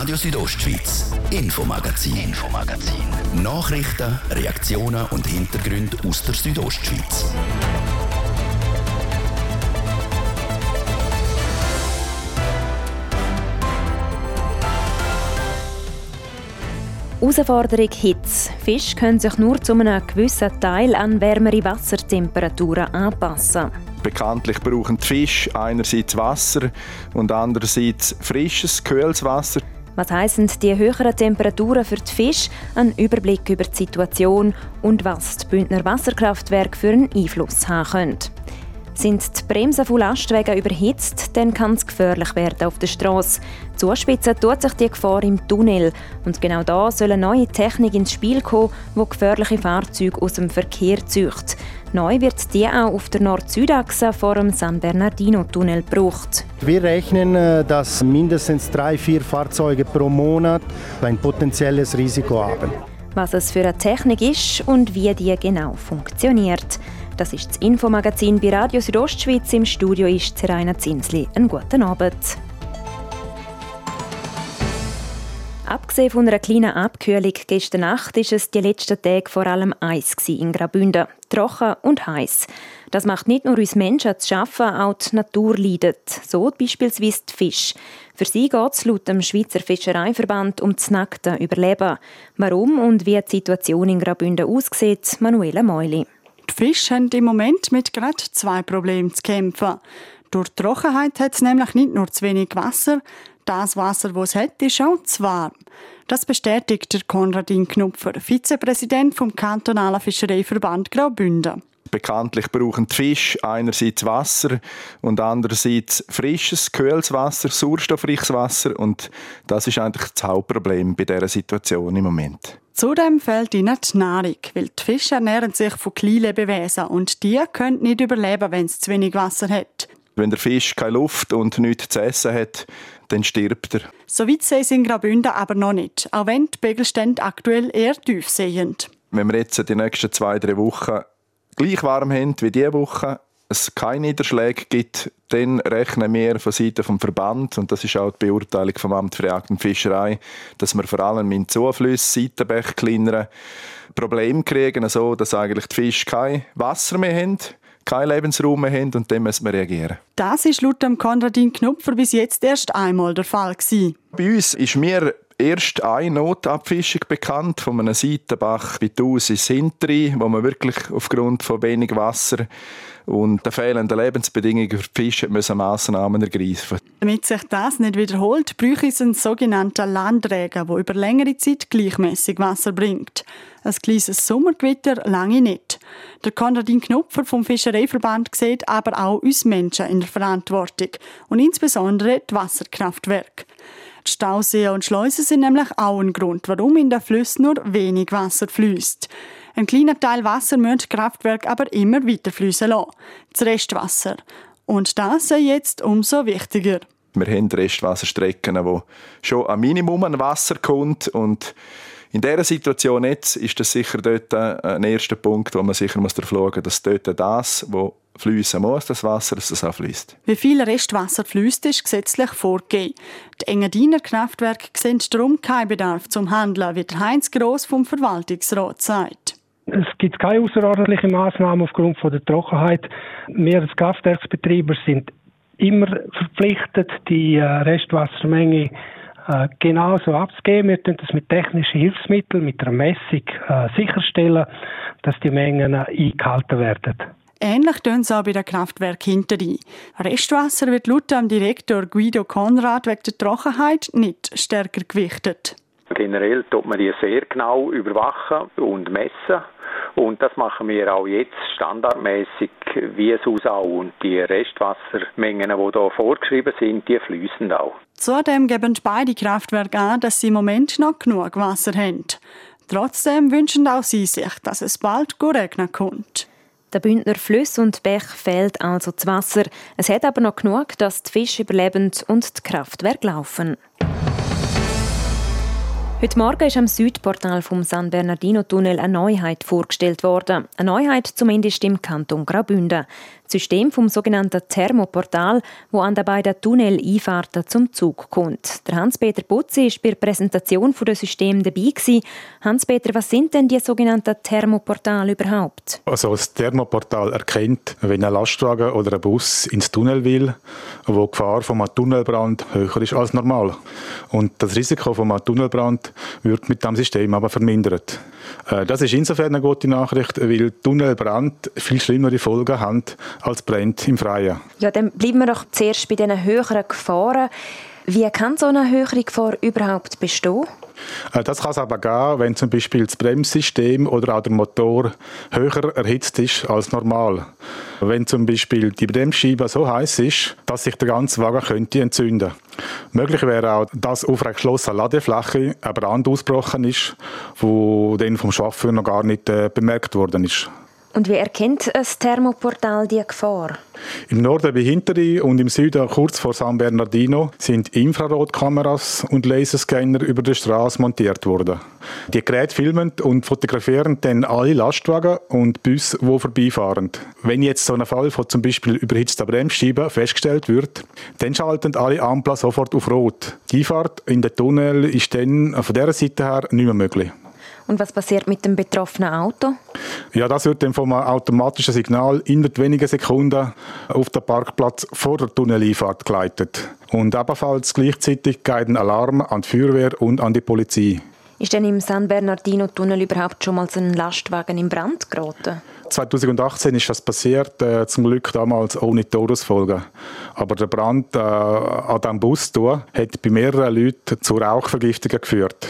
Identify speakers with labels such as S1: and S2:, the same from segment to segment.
S1: Radio Südostschweiz, Infomagazin, Infomagazin. Nachrichten, Reaktionen und Hintergründe aus der Südostschweiz.
S2: Herausforderung Hitze. Fische können sich nur zu einem gewissen Teil an wärmere Wassertemperaturen anpassen.
S3: Bekanntlich brauchen die Fische einerseits Wasser und andererseits frisches, kühles Wasser.
S2: Was heißen die höheren Temperaturen für die Fische? Ein Überblick über die Situation und was die Bündner Wasserkraftwerke für einen Einfluss haben können. Sind die Bremsen von Lastwagen überhitzt, dann kann es gefährlich werden auf der Straße. Zuspitzen tut sich die Gefahr im Tunnel. Und genau da soll eine neue Technik ins Spiel kommen, die gefährliche Fahrzeuge aus dem Verkehr zücht. Neu wird die auch auf der Nord-Süd-Achse vor dem San Bernardino-Tunnel gebraucht.
S4: Wir rechnen, äh, dass mindestens drei, vier Fahrzeuge pro Monat ein potenzielles Risiko haben.
S2: Was es für eine Technik ist und wie die genau funktioniert. Das ist das Infomagazin bei Radio Südostschweiz. Im Studio ist Seraina Zinsli. Einen guten Abend. Abgesehen von einer kleinen Abkühlung gestern Nacht ist es die letzten Tage vor allem Eis in Graubünden. Trocken und heiß. Das macht nicht nur uns Menschen zu schaffen, auch die Natur leidet. So beispielsweise die Fische. Für sie geht es laut dem Schweizer Fischereiverband um das nackte Überleben. Warum und wie die Situation in Graubünden aussieht, Manuela Meuli.
S5: Die Fische haben im Moment mit gerade zwei Problemen zu kämpfen. Durch die Trockenheit hat es nämlich nicht nur zu wenig Wasser, das Wasser, das es hat, ist auch zu warm. Das bestätigt der Konradin Knupfer, Vizepräsident vom kantonalen Fischereiverband Graubünden.
S3: Bekanntlich brauchen die Fische einerseits Wasser und andererseits frisches, kühles Wasser, sauerstoffreiches Wasser und das ist eigentlich das Hauptproblem bei dieser Situation im Moment.
S5: Zudem fehlt ihnen die Nahrung, weil die Fische ernähren sich von Kleinlebewesen und die können nicht überleben, wenn es zu wenig Wasser hat.
S3: Wenn der Fisch keine Luft und nichts zu essen hat, dann stirbt er.
S5: So weit sehen sie in Graubünden aber noch nicht, auch wenn die Pegelstände aktuell eher tief sind.
S3: Wenn wir jetzt die nächsten zwei, drei Wochen gleich warm haben wie diese Woche, es keine Niederschläge gibt, dann rechnen wir von Seiten vom Verband, und das ist auch die Beurteilung vom Amt für Jagd und Fischerei, dass wir vor allem in Zuflüssen, Seitenbäche, kleineren Probleme kriegen, so dass eigentlich die Fische kein Wasser mehr haben keinen Lebensraum mehr haben und dann müssen wir reagieren.
S5: Das ist laut Konradin Knupfer bis jetzt erst einmal der Fall gewesen.
S3: Bei uns ist mir erst eine Notabfischung bekannt von einem Seitenbach bei Taus ins Hintere, wo man wirklich aufgrund von wenig Wasser und der fehlenden Lebensbedingungen für die Fische müssen Massnahmen ergreifen.
S5: Damit sich das nicht wiederholt, bräuchte es einen sogenannten Landregen, der über längere Zeit gleichmäßig Wasser bringt. Ein kleines Sommergewitter lange nicht. Der Konradin Knupfer vom Fischereiverband sieht aber auch uns Menschen in der Verantwortung und insbesondere die Wasserkraftwerke. Stauseen und Schleusen sind nämlich auch ein Grund, warum in den Flüssen nur wenig Wasser fließt. Ein kleiner Teil Wasser müssen die Kraftwerke aber immer weiter fließen lassen. Das Restwasser. Und das ist jetzt umso wichtiger.
S3: Wir haben Restwasserstrecken, wo schon ein Minimum an Wasser kommt und in dieser Situation jetzt ist das sicher dort ein erster Punkt, wo man sicher muss muss, dass dort das, wo fließen muss, das Wasser, dass das auch fließt.
S5: Wie viel Restwasser fließt, ist gesetzlich vorgegeben. Die Engadiner Kraftwerke sehen darum keinen Bedarf zum Handeln, wie Heinz Gross vom Verwaltungsrat sagt.
S6: Es gibt keine außerordentlichen Maßnahmen aufgrund von der Trockenheit. Wir als Kraftwerksbetreiber sind immer verpflichtet, die äh, Restwassermenge äh, genauso abzugeben. Wir tun das mit technischen Hilfsmitteln, mit einer Messung äh, sicherstellen, dass die Mengen eingehalten werden.
S5: Ähnlich tun sie auch bei den Kraftwerken hinterher. Restwasser wird laut dem Direktor Guido Konrad wegen der Trockenheit nicht stärker gewichtet.
S7: Generell tut man die sehr genau überwachen und messen. Und das machen wir auch jetzt standardmäßig, wie es auch. Und die Restwassermengen, die hier vorgeschrieben sind, die fließen auch.
S5: Zudem geben beide Kraftwerke an, dass sie im Moment noch genug Wasser haben. Trotzdem wünschen auch sie sich, dass es bald regnen kommt.
S2: Der Bündner Flüss und Bech fehlt also das Wasser. Es hat aber noch genug, dass die Fische überleben und die Kraftwerke laufen. Heute Morgen ist am Südportal vom San Bernardino Tunnel eine Neuheit vorgestellt worden. Eine Neuheit zumindest im Kanton Graubünden. Das System vom sogenannten Thermoportal, wo an den beiden Tunnel-Einfahrten zum Zug kommt. Der Hans-Peter Putzi war bei der Präsentation des Systems dabei. Hans-Peter, was sind denn die sogenannten Thermoportale überhaupt?
S8: Also das Thermoportal erkennt, wenn ein Lastwagen oder ein Bus ins Tunnel will, wo die Gefahr von einem Tunnelbrand höher ist als normal. Und das Risiko von einem Tunnelbrand wird mit dem System aber vermindert. Äh, das ist insofern eine gute Nachricht, weil Tunnelbrand viel schlimmere Folgen haben als Brand im Freien.
S2: Ja, dann bleiben wir doch zuerst bei diesen höheren Gefahren. Wie kann so eine höhere Gefahr überhaupt bestehen?
S8: Äh, das kann es aber gehen, wenn zum Beispiel das Bremssystem oder auch der Motor höher erhitzt ist als normal. Wenn zum Beispiel die Bremsscheibe so heiß ist, dass sich der ganze Wagen könnte entzünden. Möglich wäre auch, dass auf einer geschlossenen Ladefläche ein Brand ausgebrochen ist, wo dann vom Chauffeur noch gar nicht äh, bemerkt worden ist.
S2: Und wie erkennt ein Thermoportal die Gefahr?
S8: Im Norden bei Hinterrhein und im Süden kurz vor San Bernardino sind Infrarotkameras und Laserscanner über der Straße montiert worden. Die Geräte filmen und fotografieren dann alle Lastwagen und Busse, die vorbeifahren. Wenn jetzt so ein Fall von zum Beispiel überhitzter Bremsscheibe festgestellt wird, dann schalten alle Ampeln sofort auf Rot. Die Einfahrt in den Tunnel ist dann von dieser Seite her nicht mehr möglich.
S2: Und was passiert mit dem betroffenen Auto?
S8: Ja, das wird dann vom automatischen Signal innerhalb weniger Sekunden auf den Parkplatz vor der Tunneleinfahrt geleitet. Und ebenfalls gleichzeitig geht ein Alarm an die Feuerwehr und an die Polizei.
S2: Ist denn im San Bernardino-Tunnel überhaupt schon mal so ein Lastwagen in Brand geraten?
S8: 2018 ist das passiert, äh, zum Glück damals ohne Todesfolgen. Aber der Brand äh, an diesem Bus hier, hat bei mehreren Leuten zu Rauchvergiftungen geführt.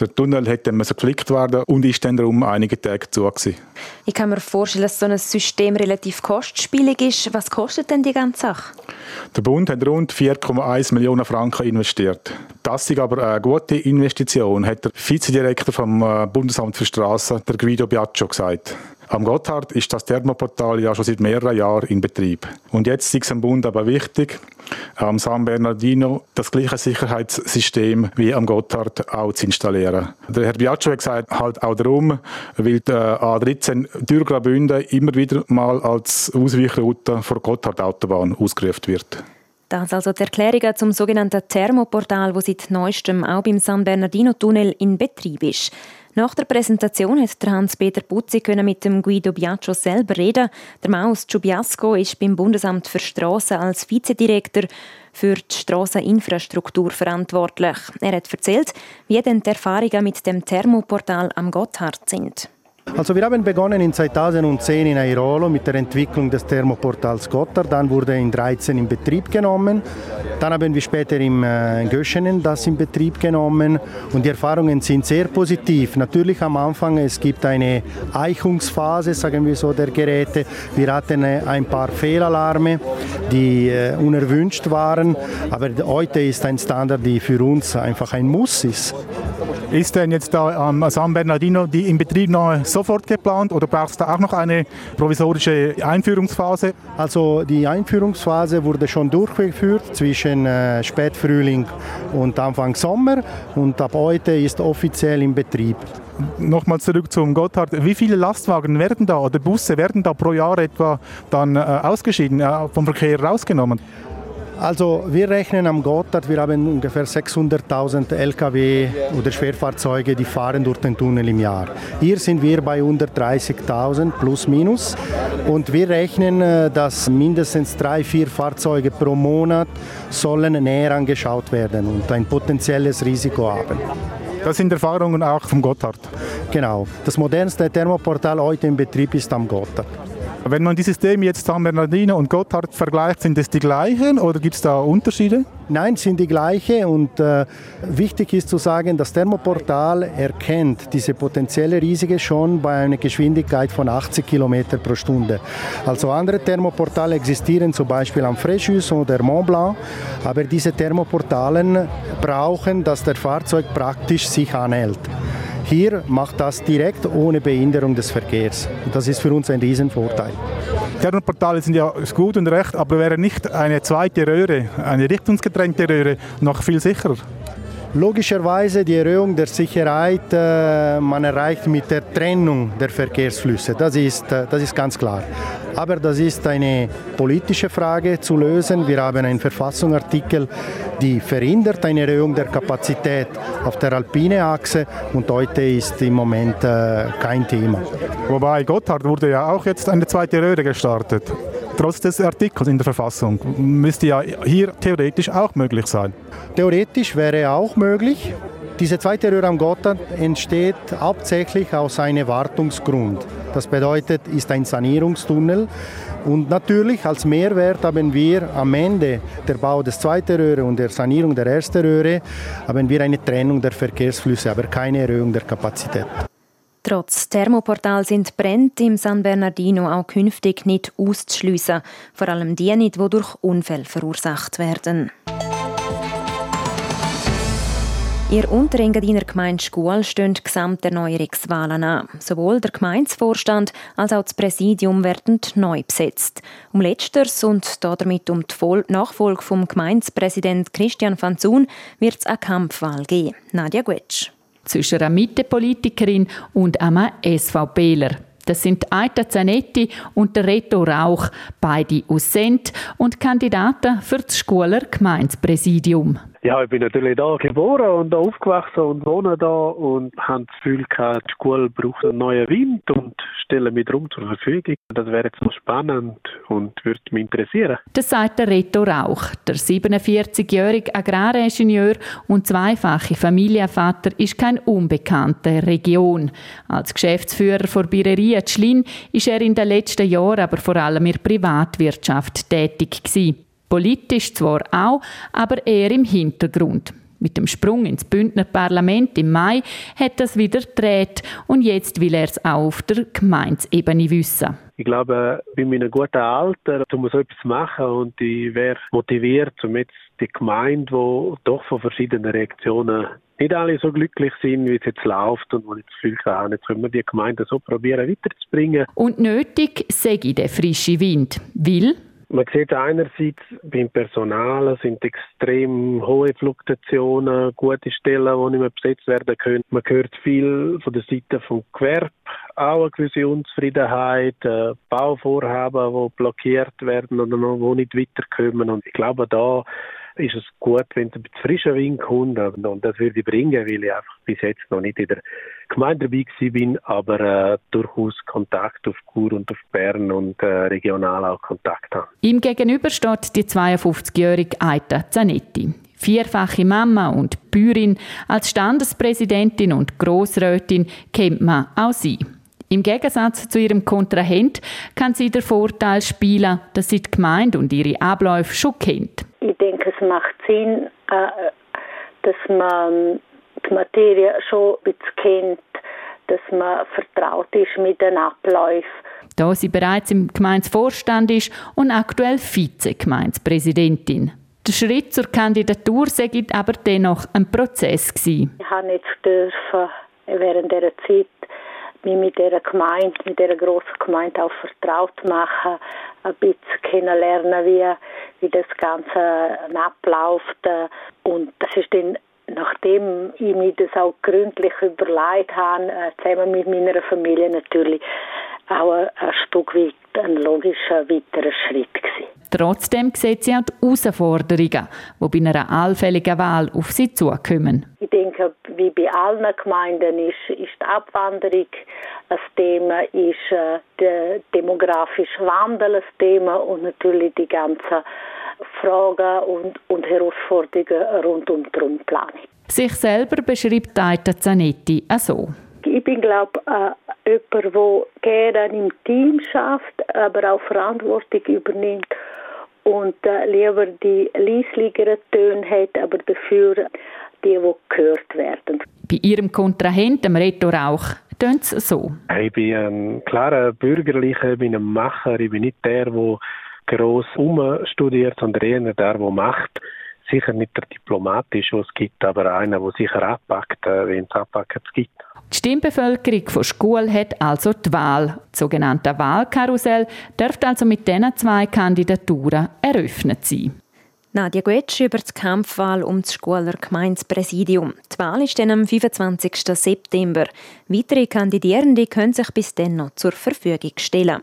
S8: Der Tunnel hätte geflickt werden und ist dann darum einige Tage zu. Gewesen.
S2: Ich kann mir vorstellen, dass so ein System relativ kostspielig ist. Was kostet denn die ganze Sache?
S8: Der Bund hat rund 4,1 Millionen Franken investiert. Das ist aber eine gute Investition, hat der Vizedirektor vom äh, Bundesamt für Straßen, der Guido Biaccio, gesagt. Am Gotthard ist das Thermoportal ja schon seit mehreren Jahren in Betrieb. Und jetzt ist es am Bund aber wichtig, am San Bernardino das gleiche Sicherheitssystem wie am Gotthard auch zu installieren. Der Herr Biaccio hat gesagt, halt auch darum, weil die A13 durch Graubünden immer wieder mal als Ausweichroute vor Gotthard-Autobahn ausgerufen wird.
S2: Das also die Erklärungen zum sogenannten Thermoportal, das seit neuestem auch beim San Bernardino-Tunnel in Betrieb ist. Nach der Präsentation hat Hans-Peter Putzi mit dem Guido Biaccio selber reden. Der Maus Giubiasco ist beim Bundesamt für Straßen als Vizedirektor für die Strasseninfrastruktur verantwortlich. Er hat erzählt, wie denn die Erfahrungen mit dem Thermoportal am Gotthard sind.
S4: Also wir haben begonnen in 2010 in Airolo mit der Entwicklung des Thermoportals Gotthard. Dann wurde in 2013 in Betrieb genommen. Dann haben wir später im äh, Göschenen das in Betrieb genommen und die Erfahrungen sind sehr positiv. Natürlich am Anfang es gibt eine Eichungsphase, sagen wir so, der Geräte. Wir hatten äh, ein paar Fehlalarme, die äh, unerwünscht waren, aber heute ist ein Standard, die für uns einfach ein Muss ist.
S9: Ist denn jetzt da am San Bernardino die Inbetriebnahme sofort geplant oder brauchst du auch noch eine provisorische Einführungsphase?
S4: Also die Einführungsphase wurde schon durchgeführt zwischen äh, Spätfrühling und Anfang Sommer und ab heute ist offiziell in Betrieb.
S9: Nochmal zurück zum Gotthard. Wie viele Lastwagen werden da oder Busse werden da pro Jahr etwa dann äh, ausgeschieden, äh, vom Verkehr rausgenommen?
S4: Also wir rechnen am Gotthard, wir haben ungefähr 600.000 Lkw oder Schwerfahrzeuge, die fahren durch den Tunnel im Jahr. Hier sind wir bei 130.000 plus minus und wir rechnen, äh, dass mindestens drei, vier Fahrzeuge pro Monat sollen näher angeschaut werden und ein potenzielles Risiko haben.
S9: Das sind Erfahrungen auch vom Gotthard.
S4: Genau. Das modernste Thermoportal heute in Betrieb ist am Gotthard.
S9: Wenn man die Systeme jetzt San Bernardino und Gotthard vergleicht, sind es die gleichen oder gibt es da Unterschiede?
S4: Nein, sind die gleichen und äh, wichtig ist zu sagen, das Thermoportal erkennt diese potenzielle Risiken schon bei einer Geschwindigkeit von 80 km pro Stunde. Also andere Thermoportale existieren zum Beispiel am Fréjus oder Mont Blanc, aber diese Thermoportalen brauchen, dass der Fahrzeug praktisch sich anhält. Hier macht das direkt ohne Behinderung des Verkehrs. das ist für uns ein Riesenvorteil.
S9: Thermoportale sind ja gut und recht, aber wäre nicht eine zweite Röhre, eine richtungsgetrennte Röhre, noch viel sicherer?
S4: Logischerweise die Erhöhung der Sicherheit, äh, man erreicht mit der Trennung der Verkehrsflüsse, das ist, äh, das ist ganz klar. Aber das ist eine politische Frage zu lösen. Wir haben einen Verfassungsartikel, die verhindert eine Erhöhung der Kapazität auf der alpine Achse und heute ist im Moment äh, kein Thema.
S9: Wobei Gotthard wurde ja auch jetzt eine zweite Röhre gestartet. Trotz des Artikels in der Verfassung müsste ja hier theoretisch auch möglich sein.
S4: Theoretisch wäre auch möglich. Diese zweite Röhre am Gotthard entsteht hauptsächlich aus einem Wartungsgrund. Das bedeutet, ist ein Sanierungstunnel. Und natürlich als Mehrwert haben wir am Ende der Bau des zweiten Röhre und der Sanierung der ersten Röhre haben wir eine Trennung der Verkehrsflüsse, aber keine Erhöhung der Kapazität.
S2: Trotz Thermoportal sind Brände im San Bernardino auch künftig nicht auszuschliessen, vor allem die nicht, die durch Unfälle verursacht werden. Ihr Unterengadiner Gemeinde Schule stehen Gesamterneuerungswahlen an. Sowohl der Gemeindevorstand als auch das Präsidium werden neu besetzt. Um letzteres und damit um die Nachfolge vom Gemeindepräsident Christian Fanzun wird es eine Kampfwahl geben. Nadja Guetsch.
S10: Zwischen einer Mittepolitikerin und einem SVPler. Das sind Aita Zanetti und der Reto Rauch, beide aus Sent und Kandidaten für das Schuler Gemeindepräsidium.
S11: Ja, ich bin natürlich da geboren und da aufgewachsen und wohne da und habe das Gefühl gehabt, die Schule braucht einen neuen Wind und stelle mich darum zur Verfügung. Das wäre jetzt noch spannend und würde mich interessieren.
S10: Das sagt der Reto Rauch. Der 47-jährige Agraringenieur und zweifache Familienvater ist kein Unbekannter Region. Als Geschäftsführer der Birerie Tschlin ist er in den letzten Jahren aber vor allem in der Privatwirtschaft tätig gewesen. Politisch zwar auch, aber eher im Hintergrund. Mit dem Sprung ins Bündner Parlament im Mai hat das wieder gedreht und jetzt will er es auch auf der Gemeindeebene wissen.
S11: Ich glaube, bei meinem guten Alter, um so etwas machen und ich wäre motiviert, um jetzt die Gemeinde, die doch von verschiedenen Reaktionen nicht alle so glücklich sind, wie es jetzt läuft und wo ich das Gefühl habe, jetzt können wir die Gemeinde so probieren weiterzubringen.
S10: Und nötig sei der frische Wind, weil
S11: man sieht einerseits beim Personal sind extrem hohe Fluktuationen, gute Stellen, die nicht mehr besetzt werden können. Man hört viel von der Seite vom Gewerbe, auch eine gewisse Unzufriedenheit, äh, Bauvorhaben, die blockiert werden oder noch, die nicht weiterkommen. Und ich glaube, da ist es gut, wenn es ein bisschen frischer Wind kommt. Und das würde ich bringen, weil ich einfach bis jetzt noch nicht in der Gemeinde dabei bin, aber äh, durchaus Kontakt auf Chur und auf Bern und äh, regional auch Kontakt habe.
S10: Ihm gegenüber steht die 52-jährige Aita Zanetti. Vierfache Mama und Bäuerin, als Standespräsidentin und Grossrätin kennt man auch sie. Im Gegensatz zu ihrem Kontrahent kann sie den Vorteil spielen, dass sie die Gemeinde und ihre Abläufe schon kennt.
S12: Ich denke, es macht Sinn, äh, dass man die Materie schon ein bisschen kennt, dass man vertraut ist mit den Abläufen.
S10: Da sie bereits im Gemeindevorstand ist und aktuell Vize-Gemeindepräsidentin. Der Schritt zur Kandidatur sei aber dennoch ein Prozess gewesen.
S12: Ich habe nicht dürfen während dieser Zeit mich mit dieser Gemeinde, mit dieser grossen Gemeinde auch vertraut machen, ein bisschen kennenlernen, wie, wie das Ganze abläuft. Und das ist dann nachdem ich mir das auch gründlich überlegt habe, äh, zusammen mit meiner Familie natürlich auch ein, Stück weit ein logischer weiterer Schritt gewesen.
S10: Trotzdem sieht sie auch die Herausforderungen, die bei einer allfälligen Wahl auf sie zukommen.
S12: Ich denke, wie bei allen Gemeinden ist, ist die Abwanderung ein Thema, ist äh, der demografische Wandel ein Thema und natürlich die ganzen Fragen und, und Herausforderungen rund um die Rundplanung.
S10: Sich selber beschreibt Aita Zanetti so.
S12: Ich bin, glaube ich, äh, jemand, der gerne im Team schafft, aber auch Verantwortung übernimmt und äh, lieber die leisligeren Töne hat, aber dafür die, die gehört werden.
S10: Bei Ihrem Kontrahenten, Reto Rauch, tönt es so.
S11: Ich bin ein klarer Bürgerlicher, ich bin ein Macher, ich bin nicht der, der gross umstudiert, sondern eher der, der macht. Sicher nicht der diplomatisch, was es gibt, aber einer, der sicher abpackt, äh, wenn es abpacken gibt.
S10: Die Stimmbevölkerung von Schule hat also die Wahl. Das sogenannte Wahlkarussell dürfte also mit diesen zwei Kandidaturen eröffnet sein.
S2: Nadja Guetsch über die Kampfwahl um das Schuler Gemeindepräsidium. Die Wahl ist dann am 25. September. Weitere Kandidierende können sich bis dann noch zur Verfügung stellen.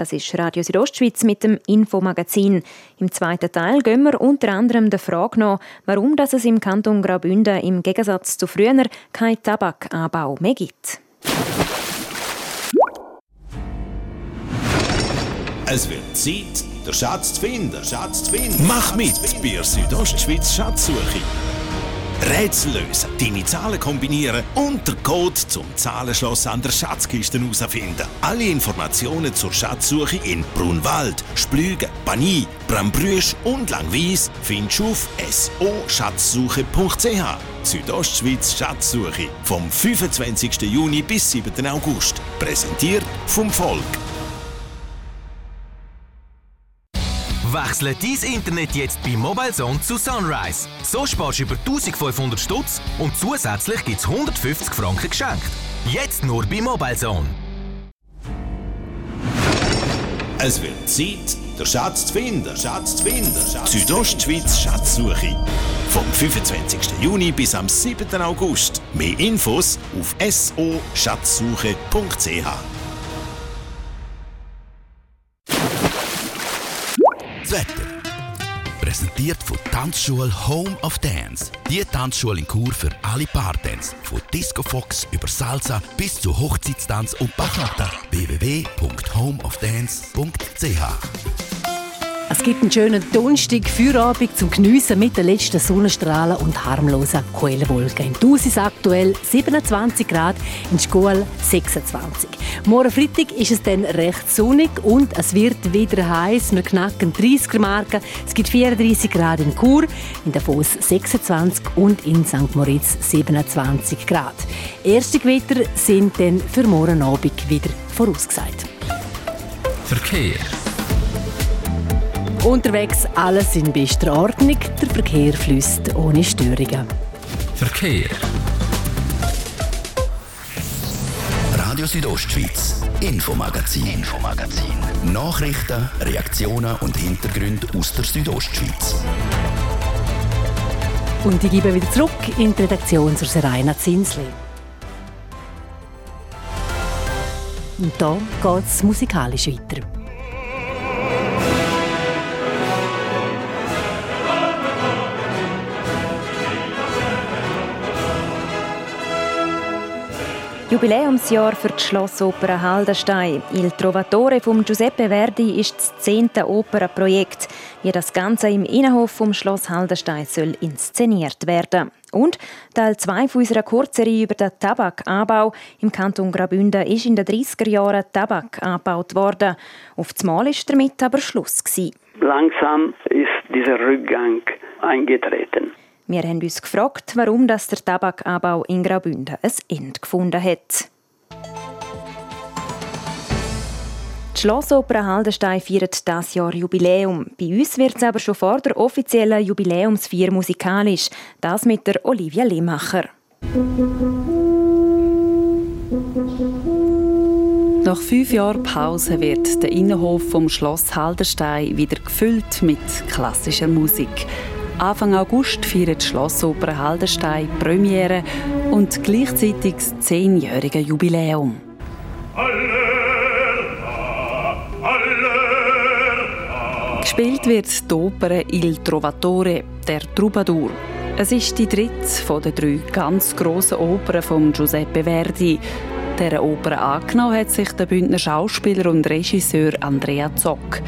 S2: Das ist Radio Südostschweiz mit dem Infomagazin. Im zweiten Teil gehen wir unter anderem der Frage nach, warum es im Kanton Graubünden im Gegensatz zu früher keinen Tabakanbau mehr gibt.
S13: Es wird Zeit, den Schatz zu finden. Schatz zu finden. Mach mit bei der Südostschweiz Schatzsuche. Rätsel lösen, deine Zahlen kombinieren und den Code zum Zahlenschloss an der Schatzkiste herausfinden. Alle Informationen zur Schatzsuche in Brunwald, Splügen, Bani, Brambrüsch und Langwies findest du auf so-schatzsuche.ch. Südostschweiz Schatzsuche vom 25. Juni bis 7. August. Präsentiert vom Volk.
S14: Wechsle dein Internet jetzt bei MobileZone zu Sunrise. So sparst du über 1500 Stutz und zusätzlich gibt es 150 Franken geschenkt. Jetzt nur bei MobileZone.
S13: Es wird Zeit, den Schatz zu finden. Schatz zu finden. Schatz Südostschweiz Schatzsuche. Vom 25. Juni bis am 7. August. Mehr Infos auf so-schatzsuche.ch.
S1: Das Wetter. Präsentiert von Tanzschule Home of Dance. Die Tanzschule in Kur für alle Partens. Von Disco Fox über Salsa bis zu Hochzeitstanz und Bachata. www.homeofdance.ch
S15: es gibt einen schönen Donnerstag, Feierabend zum Geniessen mit den letzten Sonnenstrahlen und harmlosen Quellenwolken. In Thusis aktuell 27 Grad, in Schkuhl 26. Morgen Freitag ist es dann recht sonnig und es wird wieder heiß. Wir knacken 30er Marken. Es gibt 34 Grad in Chur, in Davos 26 und in St. Moritz 27 Grad. Erste Gewitter sind dann für morgen Abend wieder vorausgesagt.
S1: Verkehr.
S15: Unterwegs alles in bester Ordnung, der Verkehr fließt ohne Störungen.
S1: Verkehr. Radio Südostschweiz, Infomagazin, Infomagazin. Nachrichten, Reaktionen und Hintergründe aus der Südostschweiz.
S15: Und ich gebe wieder zurück in die Redaktion zur Serena Zinsli. Und da geht es musikalisch weiter.
S2: Jubiläumsjahr für die Schlossoper Haldenstein. Il Trovatore von Giuseppe Verdi ist das zehnte Opernprojekt, wie das Ganze im Innenhof vom Schloss Haldenstein soll inszeniert werden. Und Teil 2 unserer Kurzserie über den Tabakanbau im Kanton Graubünden ist in den 30er Jahren Tabak angebaut worden. Auf das Mal war damit aber Schluss.
S16: Langsam ist dieser Rückgang eingetreten.
S2: Wir haben uns gefragt, warum das der Tabakanbau in Graubünden ein Ende gefunden hat. Die Schlossoper Haldenstein feiert das Jahr Jubiläum. Bei uns wird es aber schon vor der offiziellen Jubiläumsfeier musikalisch. Das mit der Olivia Lehmacher.
S17: Nach fünf Jahren Pause wird der Innenhof vom Schloss Haldenstein wieder gefüllt mit klassischer Musik. Anfang August feiert die Schlossoper Haldenstein Premiere und gleichzeitig das zehnjährige Jubiläum. Gespielt wird die Oper Il Trovatore, der Troubadour. Es ist die dritte von den drei ganz grossen Opern von Giuseppe Verdi. Dieser Oper angenommen hat sich der Bündner Schauspieler und Regisseur Andrea Zock.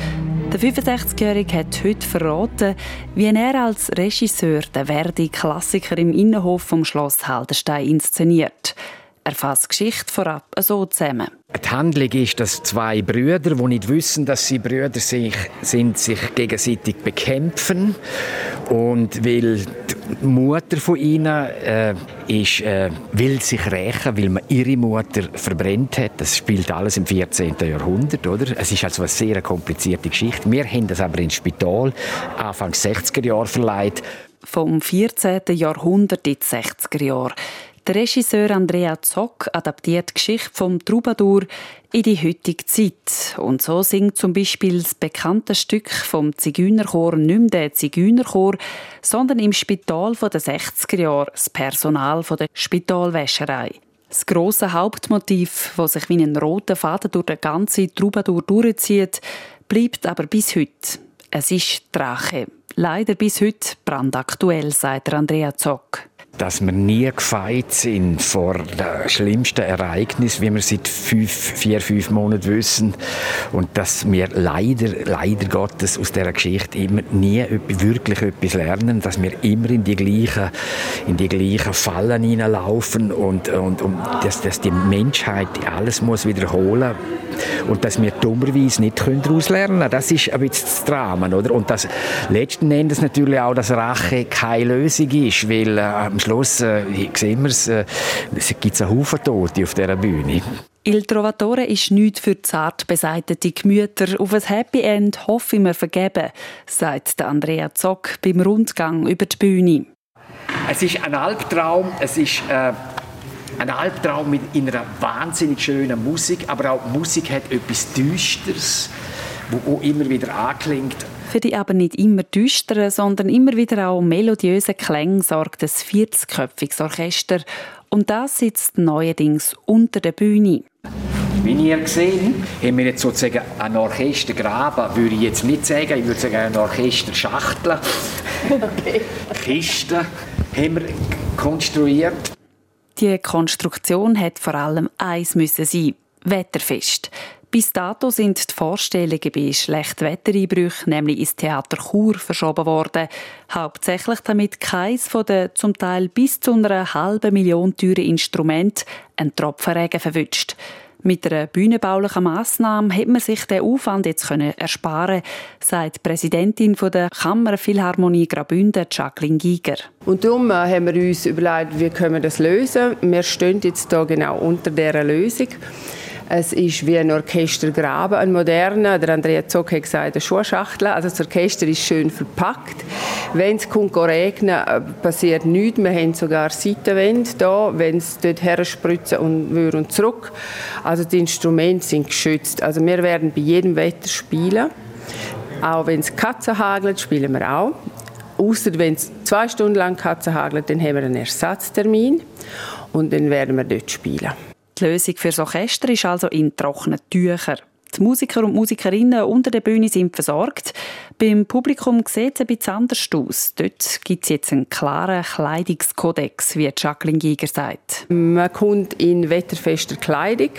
S17: Der 65-Jährige hat heute verraten, wie er als Regisseur den Verdi-Klassiker im Innenhof vom Schloss Haldenstein inszeniert. Er fasst Geschichte vorab so zusammen.
S18: Die Handlung ist, dass zwei Brüder, die nicht wissen, dass sie Brüder sind, sich gegenseitig bekämpfen. Und weil die Mutter von ihnen äh, ist, äh, will sich rächen, weil man ihre Mutter verbrennt hat. Das spielt alles im 14. Jahrhundert, oder? Es ist also eine sehr komplizierte Geschichte. Wir haben das aber ins Spital Anfang 60er Jahre verleiht.
S17: Vom 14. Jahrhundert in die 60er Jahre. Der Regisseur Andrea Zock adaptiert die Geschichte vom Troubadour in die heutige Zeit. Und so singt zum Beispiel das bekannte Stück vom Zigeunerchor nicht mehr der Zigeunerchor, sondern im Spital der 60er Jahre das Personal der Spitalwäscherei. Das grosse Hauptmotiv, das sich wie ein roter Faden durch den ganzen Troubadour durchzieht, bleibt aber bis heute. Es ist Drache. Leider bis heute brandaktuell, sagt Andrea Zock
S18: dass wir nie gefeit sind vor dem schlimmsten Ereignis, wie wir seit fünf, vier, fünf Monaten wissen. Und dass wir leider, leider Gottes aus dieser Geschichte immer nie wirklich etwas lernen, dass wir immer in die gleichen, in die gleichen Fallen hineinlaufen und, und, und dass, dass die Menschheit alles muss wiederholen und dass wir dummerweise nicht daraus lernen können. Das ist ein bisschen das Drama. Oder? Und das letzten Endes natürlich auch, dass Rache keine Lösung ist, weil äh, am Schluss äh, sehen wir es, äh, es gibt einen Haufen Tote auf dieser Bühne.
S17: Il Trovatore ist nichts für zart beseitete Gemüter. Auf ein Happy End hoffe ich mir vergeben, sagt Andrea Zock beim Rundgang über die Bühne.
S18: Es ist ein Albtraum, es ist äh, ein Albtraum mit einer wahnsinnig schönen Musik, aber auch Musik hat etwas Düsteres, wo immer wieder anklingt.
S17: Für die aber nicht immer düsteren, sondern immer wieder auch melodiösen Klänge sorgt ein 40-köpfiges Orchester und das sitzt neuerdings unter der Bühne.
S18: Wie ihr gesehen haben wir jetzt sozusagen ein Orchestergraben, würde ich jetzt nicht sagen, ich würde sagen ein Orchesterschachtel. Okay. Kisten haben wir konstruiert.
S17: Die Konstruktion hat vor allem eins müssen sein: wetterfest. Bis dato sind die Vorstellungen bei Schlechtwettereinbrüchen nämlich ins Theater Chur verschoben worden. Hauptsächlich damit keins von den zum Teil bis zu einer halben Million teuren Instrumenten einen Tropfen Regen verwünscht. Mit einer bühnenbaulichen Massnahme hätte man sich den Aufwand jetzt können ersparen sagt die Präsidentin der Kammerphilharmonie Graubünden, Jacqueline Giger.
S19: Und darum äh, haben wir uns überlegt, wie können wir das lösen. Wir stehen jetzt hier genau unter dieser Lösung. Es ist wie ein Orchestergraben, ein moderner. Der Andrea Zock hat gesagt, eine Schuhschachtel. Also das Orchester ist schön verpackt. Wenn es regnen, äh, passiert nichts. Wir haben sogar Seitenwände da, wenn es dort her und, und zurück. Also die Instrumente sind geschützt. Also wir werden bei jedem Wetter spielen. Auch wenn es Katzen hagelt, spielen wir auch. Außer wenn es zwei Stunden lang Katzen hagelt, dann haben wir einen Ersatztermin und dann werden wir dort spielen.
S17: Die Lösung für das Orchester ist also in trockenen Tüchern. Die Musiker und Musikerinnen unter der Bühne sind versorgt. Beim Publikum sieht es ein bisschen anders aus. Dort gibt es jetzt einen klaren Kleidungskodex, wie Jacqueline Giger sagt.
S19: Man kommt in wetterfester Kleidung,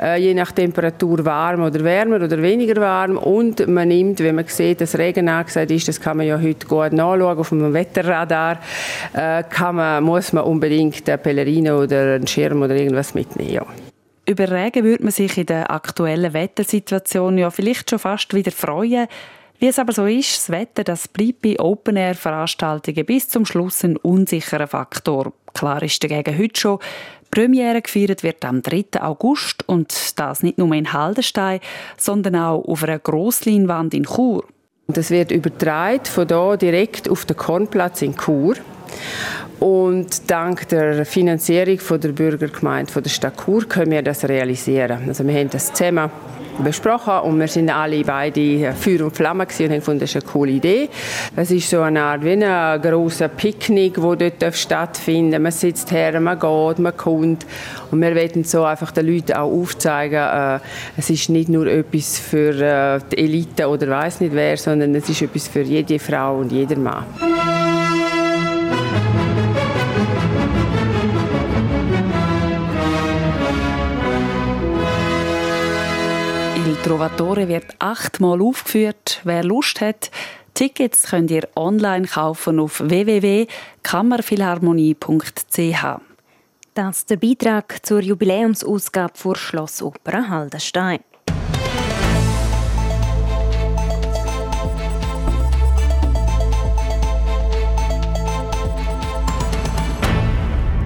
S19: äh, je nach Temperatur warm oder wärmer oder weniger warm. Und man nimmt, wenn man sieht, dass Regen angesagt ist, das kann man ja heute gut nachschauen auf dem Wetterradar, äh, kann man, muss man unbedingt eine Pellerine oder einen Schirm oder irgendwas mitnehmen.
S17: Über Regen würde man sich in der aktuellen Wettersituation ja vielleicht schon fast wieder freuen. Wie es aber so ist, das Wetter das bleibt bei Open-Air-Veranstaltungen bis zum Schluss ein unsicherer Faktor. Klar ist dagegen heute schon, Premiere gefeiert wird am 3. August und das nicht nur in Haldenstein, sondern auch auf einer Grossleinwand in Chur.
S19: Das wird übertragen von hier direkt auf den Kornplatz in Chur. Und dank der Finanzierung von der Bürgergemeinde von der Stadt Chur können wir das realisieren. Also wir haben das zusammen besprochen und wir sind alle beide Feuer und Flamme und haben gefunden, das ist eine coole Idee. Es ist so eine Art wie ein grosser Picknick, wo dort stattfinden darf. Man sitzt her, man geht, man kommt und wir wollen so einfach den Leuten auch aufzeigen, äh, es ist nicht nur etwas für äh, die Elite oder weiß nicht wer, sondern es ist etwas für jede Frau und jeder Mann.
S17: Trovatore wird achtmal aufgeführt. Wer Lust hat, Tickets könnt ihr online kaufen auf www.kammerphilharmonie.ch.
S2: Das ist der Beitrag zur Jubiläumsausgabe vor Schlossoper Haldenstein.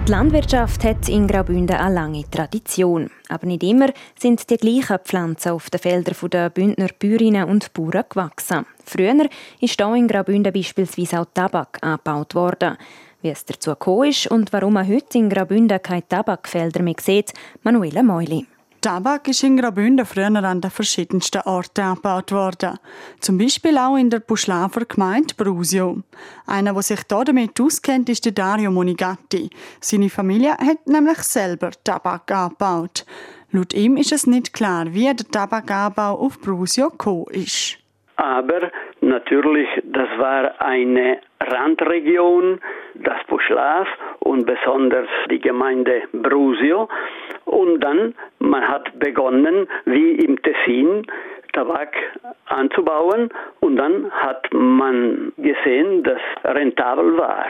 S2: Die Landwirtschaft hat in Graubünden eine lange Tradition. Aber nicht immer sind die gleichen Pflanzen auf den Feldern der Bündner Bäuerinnen und Bauern gewachsen. Früher ist hier in Graubünden beispielsweise auch Tabak angebaut worden. Wie es dazu gekommen ist und warum man heute in Graubünden keine Tabakfelder mehr sieht, Manuela Meuli.
S5: Tabak ist in Graubünden früher an den verschiedensten Orten angebaut worden. Zum Beispiel auch in der Buschlafer Gemeinde Brusio. Einer, der sich hier damit auskennt, ist der Dario Monigatti. Seine Familie hat nämlich selber Tabak angebaut. Laut ihm ist es nicht klar, wie der Tabakanbau auf Brusio gekommen ist.
S16: Aber natürlich, das war eine Randregion, das Buschlaf und besonders die Gemeinde Brusio. Und dann, man hat begonnen, wie im Tessin, Tabak anzubauen und dann hat man gesehen, dass rentabel war,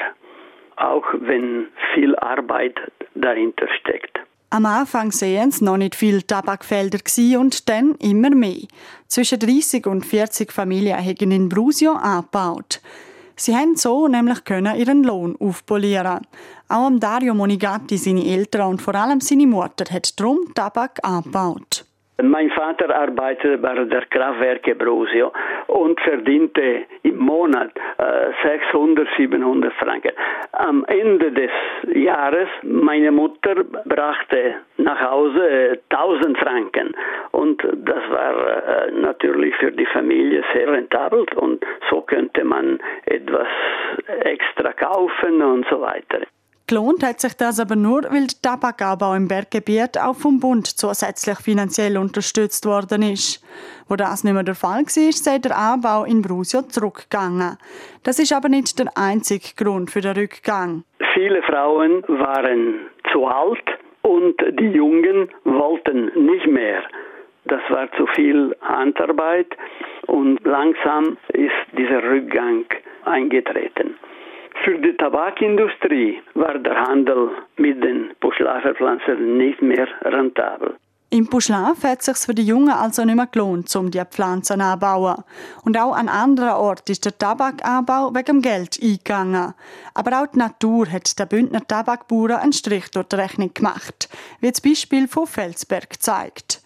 S16: auch wenn viel Arbeit dahinter steckt.
S5: Am Anfang sehen es noch nicht viele Tabakfelder und dann immer mehr. Zwischen 30 und 40 Familien haben in Brusio angebaut. Sie haben so nämlich können ihren Lohn aufpolieren. Auch Dario Monigatti, seine Eltern und vor allem seine Mutter, hat drum Tabak angebaut.
S16: Mein Vater arbeitete bei der Kraftwerke Brusio und verdiente im Monat äh, 600, 700 Franken. Am Ende des Jahres, meine Mutter brachte nach Hause äh, 1000 Franken und das war äh, natürlich für die Familie sehr rentabel und so könnte man etwas extra kaufen und so weiter.
S5: Gelohnt hat sich das aber nur, weil der Tabakanbau im Berggebiet auch vom Bund zusätzlich finanziell unterstützt worden ist. Wo das nicht mehr der Fall war, sei der Anbau in Brusio zurückgegangen. Das ist aber nicht der einzige Grund für den Rückgang.
S16: Viele Frauen waren zu alt und die Jungen wollten nicht mehr. Das war zu viel Handarbeit und langsam ist dieser Rückgang eingetreten. Für die Tabakindustrie war der Handel mit den Buschlaferpflanzen nicht mehr rentabel.
S5: Im Buschlaf hat es sich für die Jungen also nicht mehr gelohnt, um die Pflanzen anzubauen. Und auch an anderen Orten ist der Tabakanbau wegen Geld eingegangen. Aber auch die Natur hat den Bündner Tabakbauern einen Strich durch die Rechnung gemacht, wie das Beispiel von Felsberg zeigt.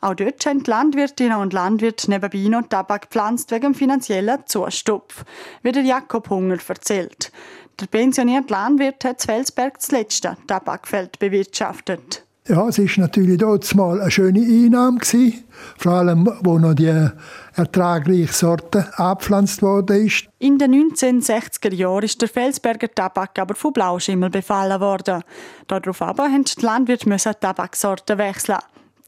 S5: Auch dort haben die Landwirtinnen und Landwirte nebenbei noch Tabak gepflanzt wegen dem finanziellen Zustupf, wie der Jakob Hunger erzählt. Der pensionierte Landwirt hat Felsberg das letzte Tabakfeld bewirtschaftet.
S20: Ja, es war natürlich dort mal eine schöne Einnahme gewesen, vor allem, wo noch die ertragreiche Sorte abgepflanzt worden
S5: In den 1960er Jahren ist der Felsberger Tabak aber von Blauschimmel befallen worden. Darauf aber mussten die Landwirte Tabaksorten wechseln.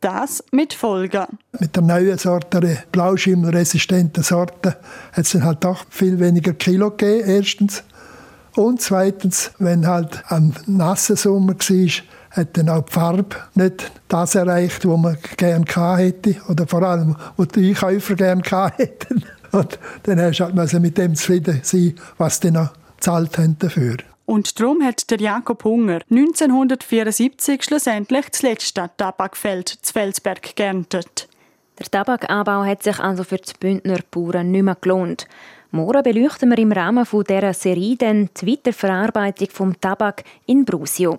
S5: Das mit Folgen.
S20: Mit der neuen Sorte, der blauschimmelresistenten Sorte, hat es dann halt doch viel weniger Kilo gegeben, erstens. Und zweitens, wenn halt am nassen Sommer war, hat dann auch die Farbe nicht das erreicht, was man gerne hätte oder vor allem, was die Einkäufer gerne hätten. Und dann hast du halt mit dem zufrieden sein, was die noch gezahlt haben dafür.
S5: Und darum hat der Jakob Hunger 1974 schlussendlich das letzte Tabakfeld zu Felsberg geerntet.
S2: Der Tabakanbau hat sich also für die Bündner Bauern nicht mehr gelohnt. Morgen beleuchten wir im Rahmen dieser Serie dann die Weiterverarbeitung vom Tabak in Brusio.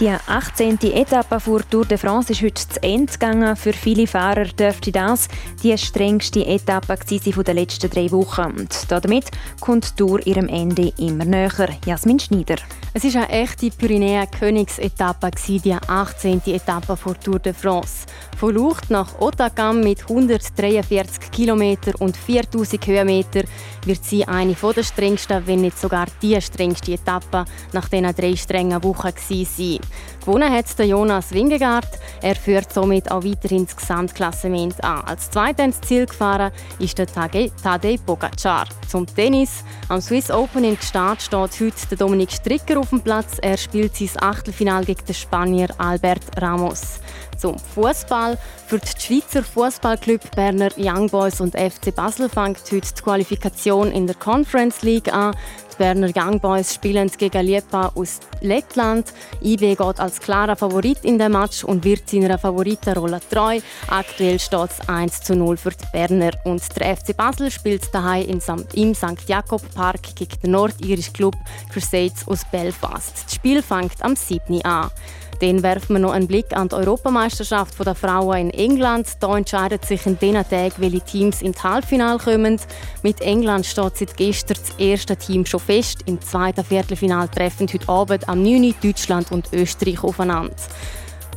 S2: die 18. Etappe vor Tour de France ist heute zu Ende gegangen. Für viele Fahrer dürfte das die strengste Etappe von den letzten drei Wochen. Und damit kommt die Tour ihrem Ende immer näher. Jasmin Schneider.
S21: Es ist eine echte Pyrenäen-Königsetappe, die 18. Etappe vor Tour de France. Von Lucht nach Otakam mit 143 km und 4000 Höhenmeter wird sie eine der strengsten, wenn nicht sogar die strengste Etappe nach diesen drei strengen Wochen sein. Gewonnen hat Jonas Wingegaard. Er führt somit auch weiterhin das Gesamtklassement an. Als Zweiter ins Ziel gefahren ist der Tadej Pogacar. Zum Tennis. Am Swiss Open in Gstaad steht heute Dominik Stricker auf dem Platz. Er spielt sein Achtelfinal gegen den Spanier Albert Ramos. Zum Fußball. Für die Schweizer Fußballclub Berner Young Boys und FC Basel fängt heute die Qualifikation in der Conference League an. Berner Young Boys spielen gegen Liepa aus Lettland. IB geht als klarer Favorit in den Match und wird seiner Favoritenrolle treu. Aktuell steht es 1 zu 0 für die Berner. Und der FC Basel spielt daheim im St. Jakob Park gegen den nordirischen Club Crusades aus Belfast. Das Spiel fängt am 7. an. Dann werfen wir noch einen Blick an die Europameisterschaft der Frauen in England. Da entscheidet sich in diesen Tagen, welche Teams ins Halbfinale kommen. Mit England steht seit gestern das erste Team schon fest. Im zweiten Viertelfinale treffen heute Abend am 9. Deutschland und Österreich aufeinander.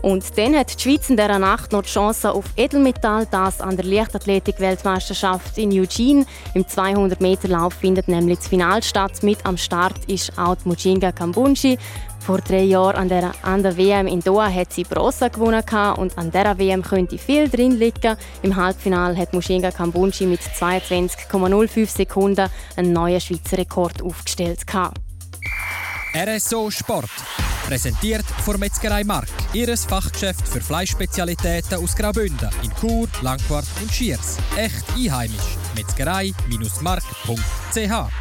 S21: Und dann hat die Schweiz in dieser Nacht noch die Chance auf Edelmetall, das an der Leichtathletik-Weltmeisterschaft in Eugene. Im 200-Meter-Lauf findet nämlich das Finale statt. Mit am Start ist auch die Mujinga Kambunji. Vor drei Jahren an der, an der WM in Doha hat sie Bronze gewonnen und an dieser WM könnte viel drin liegen. Im Halbfinale hat Mushinga Kambunji mit 22,05 Sekunden einen neuen Schweizer Rekord aufgestellt.
S22: RSO Sport. Präsentiert von Metzgerei Mark. Ihres Fachgeschäft für Fleischspezialitäten aus Graubünden in Chur, Langquart und Schiers. Echt einheimisch. Metzgerei-mark.ch